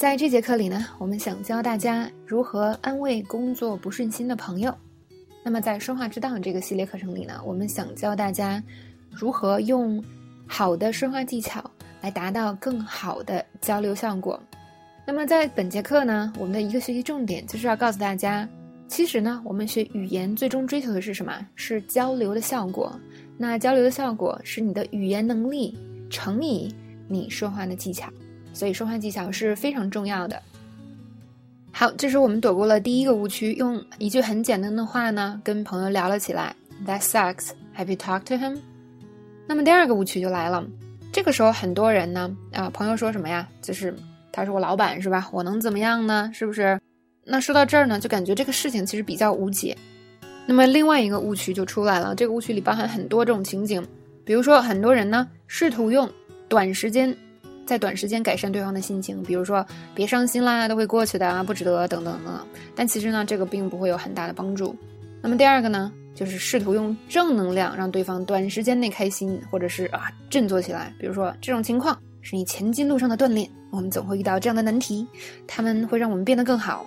在这节课里呢，我们想教大家如何安慰工作不顺心的朋友。那么在说话之道这个系列课程里呢，我们想教大家如何用好的说话技巧来达到更好的交流效果。那么在本节课呢，我们的一个学习重点就是要告诉大家，其实呢，我们学语言最终追求的是什么？是交流的效果。那交流的效果是你的语言能力乘以你说话的技巧。所以说话技巧是非常重要的。好，这是我们躲过了第一个误区，用一句很简单的话呢，跟朋友聊了起来。That sucks. Have you talked to him? 那么第二个误区就来了。这个时候很多人呢，啊，朋友说什么呀？就是他是我老板是吧？我能怎么样呢？是不是？那说到这儿呢，就感觉这个事情其实比较无解。那么另外一个误区就出来了。这个误区里包含很多这种情景，比如说很多人呢试图用短时间。在短时间改善对方的心情，比如说别伤心啦，都会过去的啊，不值得等等等等。但其实呢，这个并不会有很大的帮助。那么第二个呢，就是试图用正能量让对方短时间内开心，或者是啊振作起来。比如说这种情况是你前进路上的锻炼，我们总会遇到这样的难题，他们会让我们变得更好，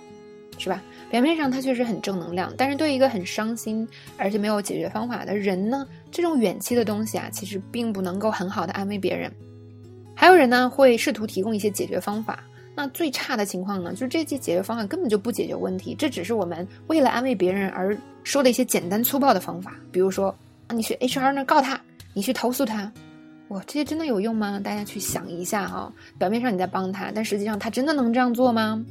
是吧？表面上它确实很正能量，但是对一个很伤心而且没有解决方法的人呢，这种远期的东西啊，其实并不能够很好的安慰别人。还有人呢会试图提供一些解决方法，那最差的情况呢，就是这些解决方案根本就不解决问题，这只是我们为了安慰别人而说的一些简单粗暴的方法。比如说，你去 HR 那告他，你去投诉他，哇，这些真的有用吗？大家去想一下哈。表面上你在帮他，但实际上他真的能这样做吗？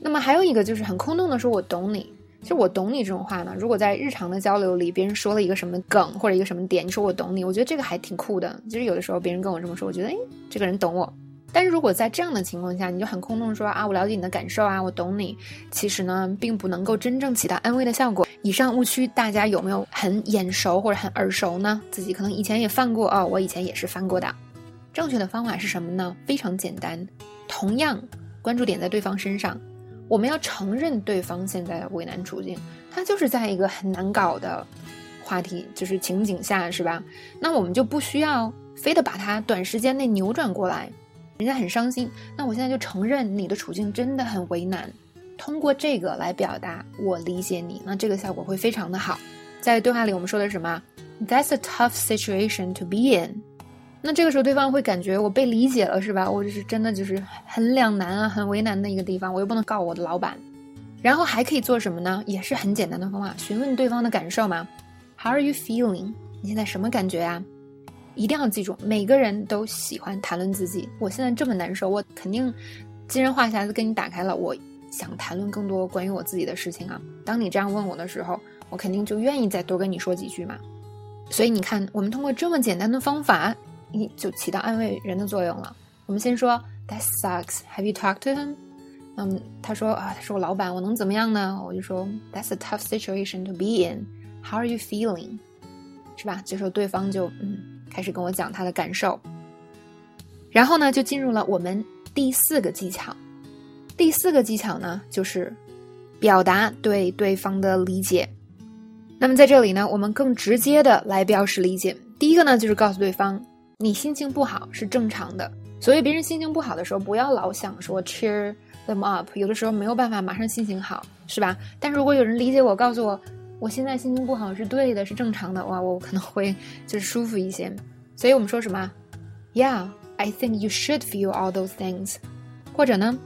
那么还有一个就是很空洞的说，我懂你。其实我懂你这种话呢，如果在日常的交流里，别人说了一个什么梗或者一个什么点，你说我懂你，我觉得这个还挺酷的。其实有的时候别人跟我这么说，我觉得哎，这个人懂我。但是如果在这样的情况下，你就很空洞说啊，我了解你的感受啊，我懂你，其实呢，并不能够真正起到安慰的效果。以上误区大家有没有很眼熟或者很耳熟呢？自己可能以前也犯过哦，我以前也是犯过的。正确的方法是什么呢？非常简单，同样关注点在对方身上。我们要承认对方现在的为难处境，他就是在一个很难搞的话题，就是情景下，是吧？那我们就不需要非得把它短时间内扭转过来。人家很伤心，那我现在就承认你的处境真的很为难，通过这个来表达我理解你，那这个效果会非常的好。在对话里我们说的什么？That's a tough situation to be in。那这个时候，对方会感觉我被理解了，是吧？我就是真的就是很两难啊，很为难的一个地方，我又不能告我的老板。然后还可以做什么呢？也是很简单的方法，询问对方的感受嘛。How are you feeling？你现在什么感觉啊？一定要记住，每个人都喜欢谈论自己。我现在这么难受，我肯定既然话匣子跟你打开了，我想谈论更多关于我自己的事情啊。当你这样问我的时候，我肯定就愿意再多跟你说几句嘛。所以你看，我们通过这么简单的方法。你就起到安慰人的作用了。我们先说，That sucks. Have you talked to him? 嗯，他说啊，他是我老板，我能怎么样呢？我就说，That's a tough situation to be in. How are you feeling? 是吧？这时候对方就嗯开始跟我讲他的感受。然后呢，就进入了我们第四个技巧。第四个技巧呢，就是表达对对方的理解。那么在这里呢，我们更直接的来表示理解。第一个呢，就是告诉对方。你心情不好是正常的，所以别人心情不好的时候，不要老想说 cheer them up。有的时候没有办法马上心情好，是吧？但是如果有人理解我，告诉我我现在心情不好是对的，是正常的，哇，我可能会就是舒服一些。所以我们说什么？Yeah，I think you should feel all those things。或者呢，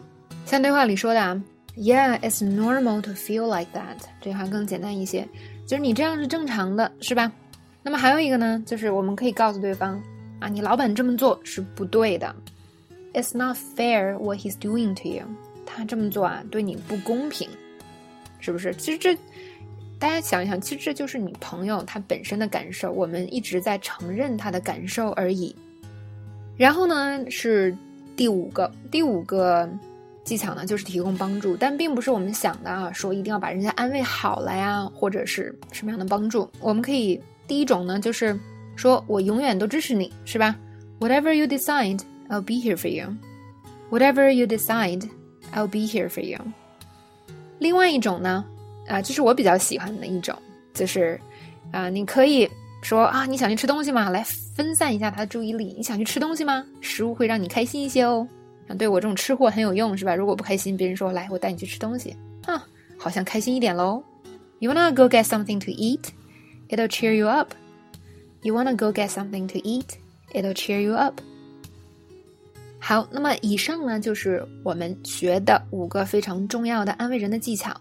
像对话里说的啊，Yeah，it's normal to feel like that。这句话更简单一些，就是你这样是正常的，是吧？那么还有一个呢，就是我们可以告诉对方。啊，你老板这么做是不对的。It's not fair what he's doing to you。他这么做啊，对你不公平，是不是？其实这，大家想一想，其实这就是你朋友他本身的感受。我们一直在承认他的感受而已。然后呢，是第五个，第五个技巧呢，就是提供帮助，但并不是我们想的啊，说一定要把人家安慰好了呀，或者是什么样的帮助。我们可以第一种呢，就是。说我永远都支持你，是吧？Whatever you decide, I'll be here for you. Whatever you decide, I'll be here for you. 另外一种呢，啊，这是我比较喜欢的一种，就是啊，你可以说啊，你想去吃东西吗？来分散一下他的注意力。你想去吃东西吗？食物会让你开心一些哦。对我这种吃货很有用，是吧？如果不开心，别人说来，我带你去吃东西，啊，好像开心一点喽。You wanna go get something to eat? It'll cheer you up. You wanna go get something to eat? It'll cheer you up. 好，那么以上呢就是我们学的五个非常重要的安慰人的技巧。